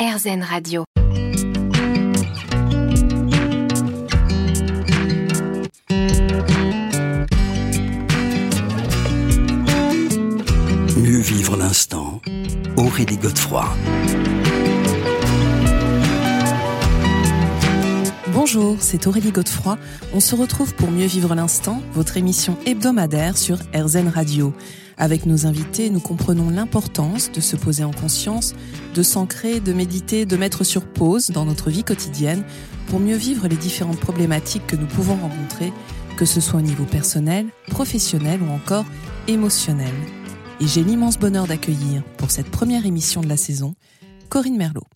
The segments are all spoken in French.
RZN Radio. Mieux vivre l'instant. Aurélie Godefroy. Bonjour, c'est Aurélie Godefroy. On se retrouve pour Mieux vivre l'instant, votre émission hebdomadaire sur RZN Radio. Avec nos invités, nous comprenons l'importance de se poser en conscience, de s'ancrer, de méditer, de mettre sur pause dans notre vie quotidienne pour mieux vivre les différentes problématiques que nous pouvons rencontrer, que ce soit au niveau personnel, professionnel ou encore émotionnel. Et j'ai l'immense bonheur d'accueillir pour cette première émission de la saison Corinne Merlot.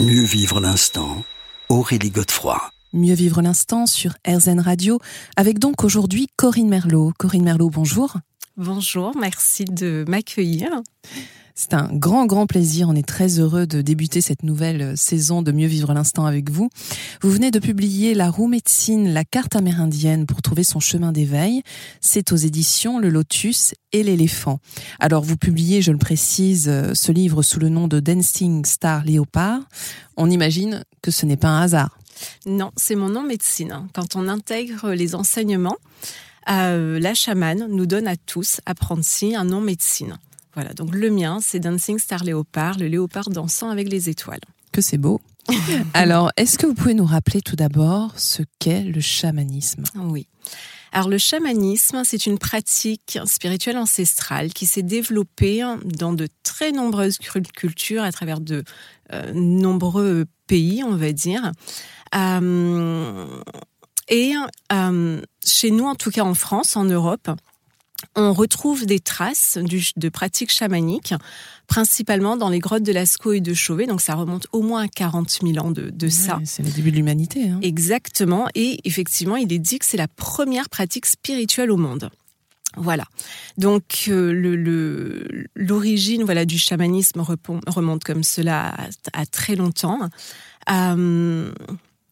Mieux vivre l'instant. Aurélie Godefroy. Mieux vivre l'instant sur RZN Radio, avec donc aujourd'hui Corinne Merlot. Corinne Merlot, bonjour. Bonjour, merci de m'accueillir. C'est un grand, grand plaisir. On est très heureux de débuter cette nouvelle saison de Mieux vivre l'instant avec vous. Vous venez de publier La roue médecine, la carte amérindienne pour trouver son chemin d'éveil. C'est aux éditions Le Lotus et l'éléphant. Alors, vous publiez, je le précise, ce livre sous le nom de Dancing Star Léopard. On imagine que ce n'est pas un hasard. Non, c'est mon nom médecine. Quand on intègre les enseignements, euh, la chamane nous donne à tous, apprentis, un nom médecine. Voilà, donc le mien, c'est Dancing Star Léopard, le léopard dansant avec les étoiles. Que c'est beau. Alors, est-ce que vous pouvez nous rappeler tout d'abord ce qu'est le chamanisme? Oui. Alors le chamanisme, c'est une pratique spirituelle ancestrale qui s'est développée dans de très nombreuses cultures à travers de euh, nombreux pays, on va dire. Euh, et euh, chez nous, en tout cas en France, en Europe, on retrouve des traces de pratiques chamaniques, principalement dans les grottes de Lascaux et de Chauvet. Donc ça remonte au moins à 40 000 ans de, ça. C'est le début de l'humanité. Hein. Exactement. Et effectivement, il est dit que c'est la première pratique spirituelle au monde. Voilà. Donc euh, l'origine voilà du chamanisme remonte comme cela à, très longtemps. Euh,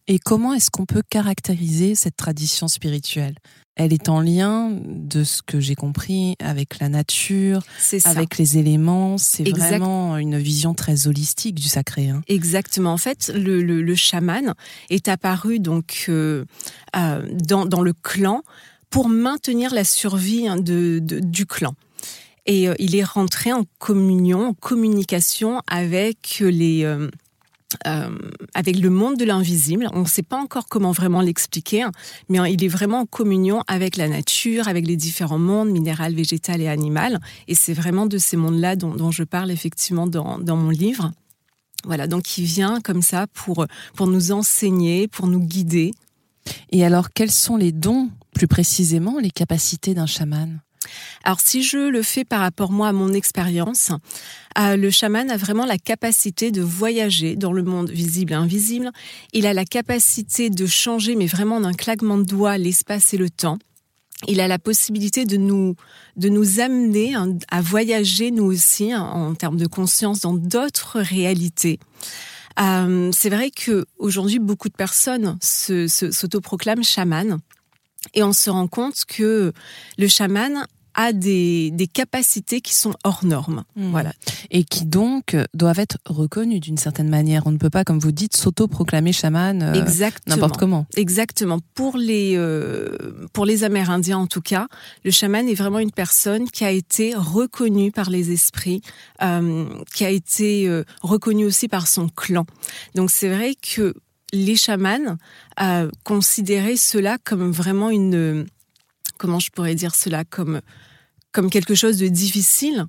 et comment est-ce qu'on peut caractériser cette tradition spirituelle? Elle est en lien, de ce que j'ai compris, avec la nature, avec les éléments. C'est vraiment une vision très holistique du sacré. Hein. Exactement. En fait, le, le, chaman est apparu donc euh, euh, dans, dans, le clan pour maintenir la survie hein, de, du clan. Et euh, il est rentré en communion, en communication avec les euh, avec le monde de l'invisible. On ne sait pas encore comment vraiment l'expliquer, hein, mais il est vraiment en communion avec la nature, avec les différents mondes, minéral, végétal et animal. Et c'est vraiment de ces mondes-là dont, je parle effectivement dans, dans mon livre. Voilà, donc il vient comme ça pour, pour nous enseigner, pour nous guider. Et alors, quels sont les dons, plus précisément, les capacités d'un chaman? Alors si je le fais par rapport à mon expérience, euh, le chaman a vraiment la capacité de voyager dans le monde visible et invisible. Il a la capacité de changer, mais vraiment d'un claquement de doigts, l'espace et le temps. Il a la possibilité de nous de nous amener à voyager nous aussi hein, en termes de conscience dans d'autres réalités. Euh, c'est vrai que aujourd'hui beaucoup de personnes s'autoproclament chamanes et on se rend compte que le chaman a des, des capacités qui sont hors normes. Mmh. Voilà. Et qui donc doivent être reconnues d'une certaine manière. On ne peut pas, comme vous dites, s'auto-proclamer chaman euh, n'importe comment. Exactement. Pour les, euh, pour les Amérindiens, en tout cas, le chaman est vraiment une personne qui a été reconnue par les esprits, euh, qui a été reconnue aussi par son clan. Donc c'est vrai que les chamans considéraient cela comme vraiment une comment je pourrais dire cela comme quelque chose de difficile.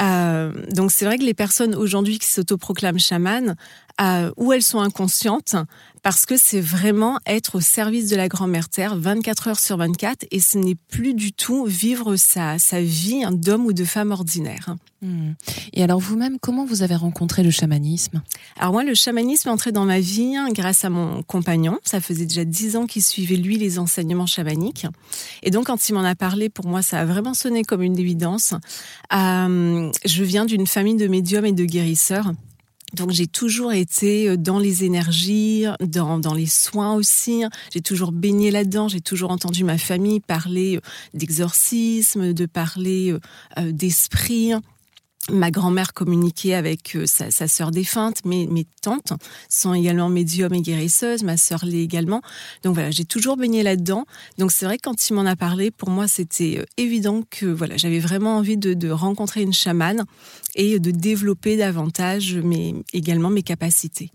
Euh, donc c'est vrai que les personnes aujourd'hui qui s'autoproclament chamanes, euh, ou elles sont inconscientes, parce que c'est vraiment être au service de la grand-mère Terre 24 heures sur 24, et ce n'est plus du tout vivre sa, sa vie d'homme ou de femme ordinaire. Hmm. Et alors vous-même, comment vous avez rencontré le chamanisme? Alors moi, le chamanisme est entré dans ma vie hein, grâce à mon compagnon. Ça faisait déjà dix ans qu'il suivait lui les enseignements chamaniques. Et donc quand il m'en a parlé, pour moi, ça a vraiment sonné comme une évidence. Euh, je viens d'une famille de médiums et de guérisseurs. Donc j'ai toujours été euh, dans les énergies, dans, dans les soins aussi. J'ai toujours baigné là-dedans. J'ai toujours entendu ma famille parler euh, d'exorcisme, de parler d'esprit. Ma grand-mère communiquait avec euh, sa, sa sœur défunte, mes, mes tantes sont également médiums et guérisseuses, ma sœur l'est également. Donc voilà, j'ai toujours baigné là-dedans. Donc c'est vrai que quand il m'en a parlé, pour moi c'était euh, évident que voilà, j'avais vraiment envie de, de, rencontrer une chamane et de développer davantage mes, également mes capacités.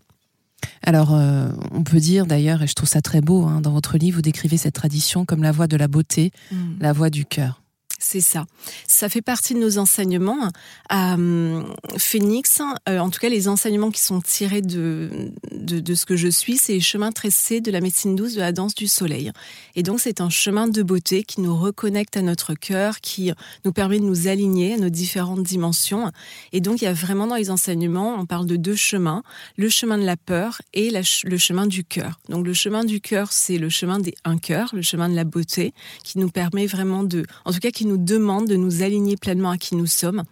Alors, euh, on peut dire d'ailleurs, et je trouve ça très beau, hein, dans votre livre, vous décrivez cette tradition comme la voie de la beauté, mmh. la voie du cœur. C'est ça. Ça fait partie de nos enseignements. Euh, Phoenix, euh, en tout cas, les enseignements qui sont tirés de, de, ce que je suis, c'est les chemins tracés de la médecine douce de la danse du soleil. Et donc, c'est un chemin de beauté qui nous reconnecte à notre cœur, qui nous permet de nous aligner à nos différentes dimensions. Et donc, il y a vraiment dans les enseignements, on parle de deux chemins, le chemin de la peur et la, le chemin du cœur. Donc, le chemin du cœur, c'est le chemin des un cœur, le chemin de la beauté, qui nous permet vraiment de, en tout cas, qui nous demande de nous aligner pleinement à qui nous sommes.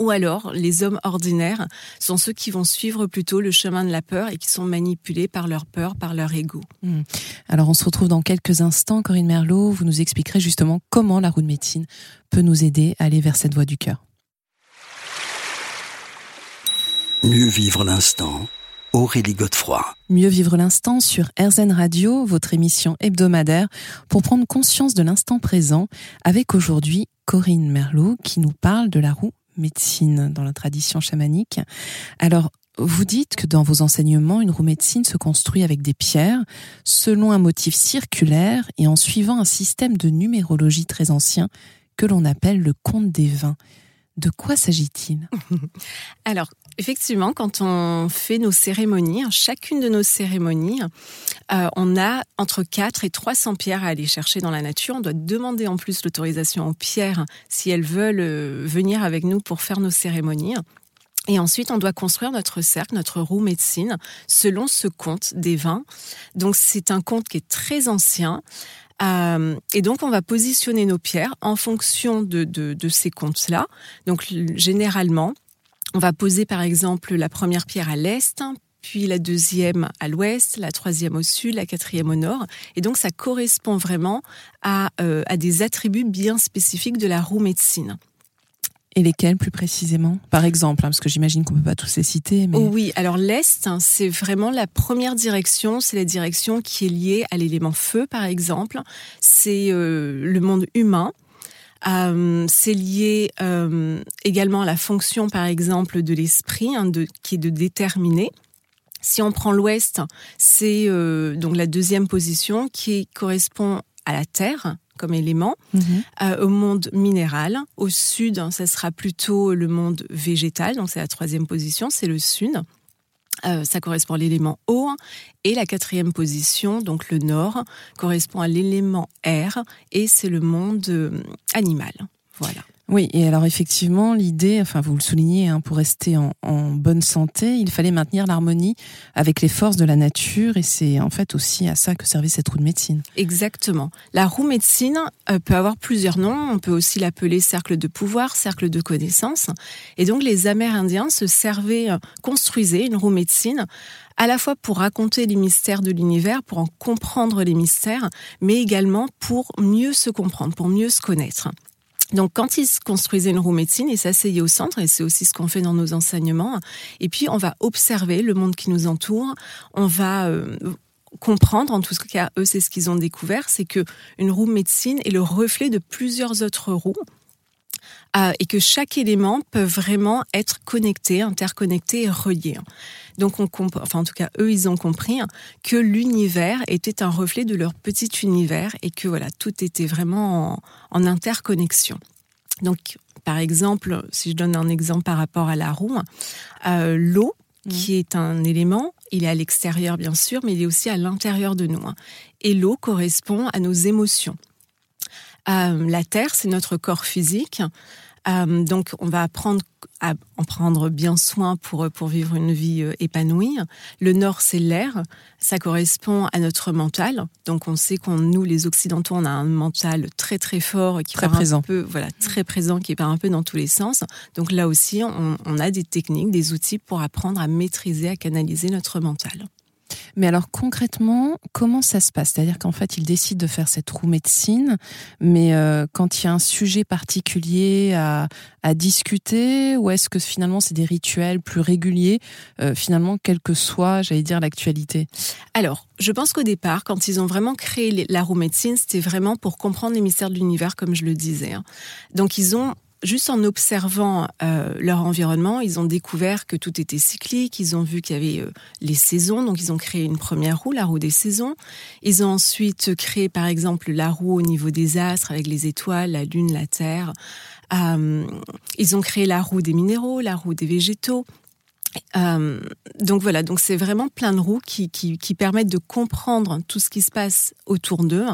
Ou alors, les hommes ordinaires sont ceux qui vont suivre plutôt le chemin de la peur et qui sont manipulés par leur peur, par leur ego. Hmm. Alors, on se retrouve dans quelques instants. Corinne Merlot, vous nous expliquerez justement comment la roue de médecine peut nous aider à aller vers cette voie du cœur. Mieux vivre l'instant. Aurélie Godefroy. Mieux vivre l'instant sur RZN Radio, votre émission hebdomadaire, pour prendre conscience de l'instant présent, avec aujourd'hui Corinne Merlot qui nous parle de la roue médecine dans la tradition chamanique. Alors, vous dites que dans vos enseignements, une roue médecine se construit avec des pierres, selon un motif circulaire et en suivant un système de numérologie très ancien que l'on appelle le compte des vins. De quoi s'agit-il? Alors, effectivement, quand on fait nos cérémonies, chacune de nos cérémonies, euh, on a entre 4 et 300 pierres à aller chercher dans la nature. On doit demander en plus l'autorisation aux pierres si elles veulent euh, venir avec nous pour faire nos cérémonies. Et ensuite, on doit construire notre cercle, notre roue médecine, selon ce compte des vins. Donc, c'est un compte qui est très ancien. Euh, et donc, on va positionner nos pierres en fonction de, ces comptes-là. Donc, généralement, on va poser par exemple la première pierre à l'est, puis la deuxième à l'ouest, la troisième au sud, la quatrième au nord. Et donc, ça correspond vraiment à, euh, à des attributs bien spécifiques de la roue médecine. Et lesquels plus précisément? Par exemple, hein, parce que j'imagine qu'on peut pas tous les citer. Mais... Oui, alors l'Est, hein, c'est vraiment la première direction, c'est la direction qui est liée à l'élément feu, par exemple. C'est euh, le monde humain. Euh, c'est lié euh, également à la fonction, par exemple, de l'esprit, hein, qui est de déterminer. Si on prend l'Ouest, c'est donc la deuxième position qui correspond à la Terre, comme élément, mhm. euh, au monde minéral. Au sud, ça sera plutôt le monde végétal, donc c'est la troisième position, c'est le sud. Euh, ça correspond à l'élément eau. Et la quatrième position, donc le nord, correspond à l'élément air et c'est le monde euh, animal. Voilà. Oui, et alors effectivement, l'idée, enfin vous le soulignez, hein, pour rester en, en, bonne santé, il fallait maintenir l'harmonie avec les forces de la nature, et c'est en fait aussi à ça que servait cette roue de médecine. Exactement. La roue médecine euh, peut avoir plusieurs noms. On peut aussi l'appeler cercle de pouvoir, cercle de connaissance. Et donc les Amérindiens se servaient, euh, construisaient une roue médecine à la fois pour raconter les mystères de l'univers, pour en comprendre les mystères, mais également pour mieux se comprendre, pour mieux se connaître. Donc, quand ils construisaient une roue médecine, ils s'asseyaient au centre, et c'est aussi ce qu'on fait dans nos enseignements. Et puis, on va observer le monde qui nous entoure. On va euh, comprendre, en tout cas, eux, c'est ce qu'ils ont découvert, c'est que une roue médecine est le reflet de plusieurs autres roues. Euh, et que chaque élément peut vraiment être connecté, interconnecté et relié. Donc, on enfin, en tout cas, eux, ils ont compris que l'univers était un reflet de leur petit univers et que voilà, tout était vraiment en, interconnexion. Donc, par exemple, si je donne un exemple par rapport à la roue, euh, l'eau, mmh. qui est un élément, il est à l'extérieur bien sûr, mais il est aussi à l'intérieur de nous. Et l'eau correspond à nos émotions. Euh, la terre, c'est notre corps physique. Euh, donc, on va apprendre à en prendre bien soin pour pour vivre une vie euh, épanouie. Le nord, c'est l'air. Ça correspond à notre mental. Donc, on sait qu'on nous, les occidentaux, on a un mental très très fort qui très présent. un peu, voilà, très présent, qui part un peu dans tous les sens. Donc là aussi, on, on a des techniques, des outils pour apprendre à maîtriser, à canaliser notre mental. Mais alors concrètement, comment ça se passe? C'est-à-dire qu'en fait, ils décident de faire cette roue médecine, mais euh, quand il y a un sujet particulier à, à discuter, ou est-ce que finalement c'est des rituels plus réguliers, euh, finalement, quelle que soit, j'allais dire, l'actualité Alors, je pense qu'au départ, quand ils ont vraiment créé la roue médecine, c'était vraiment pour comprendre les mystères de l'univers, comme je le disais. Hein. Donc, ils ont juste en observant euh, leur environnement, ils ont découvert que tout était cyclique. Ils ont vu qu'il y avait euh, les saisons, donc ils ont créé une première roue, la roue des saisons. Ils ont ensuite créé, par exemple, la roue au niveau des astres avec les étoiles, la lune, la terre. Euh, ils ont créé la roue des minéraux, la roue des végétaux. Donc voilà, donc c'est vraiment plein de roues qui, qui permettent de comprendre tout ce qui se passe autour d'eux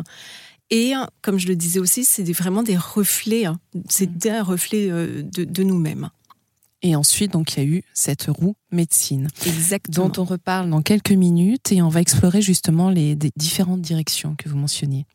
et comme je le disais aussi, c'est vraiment des reflets, hein. c'est mm. un reflet euh, de, nous-mêmes. Et ensuite, donc, il y a eu cette roue médecine. Exactement. Dont on reparle dans quelques minutes et on va explorer justement les différentes directions que vous mentionniez.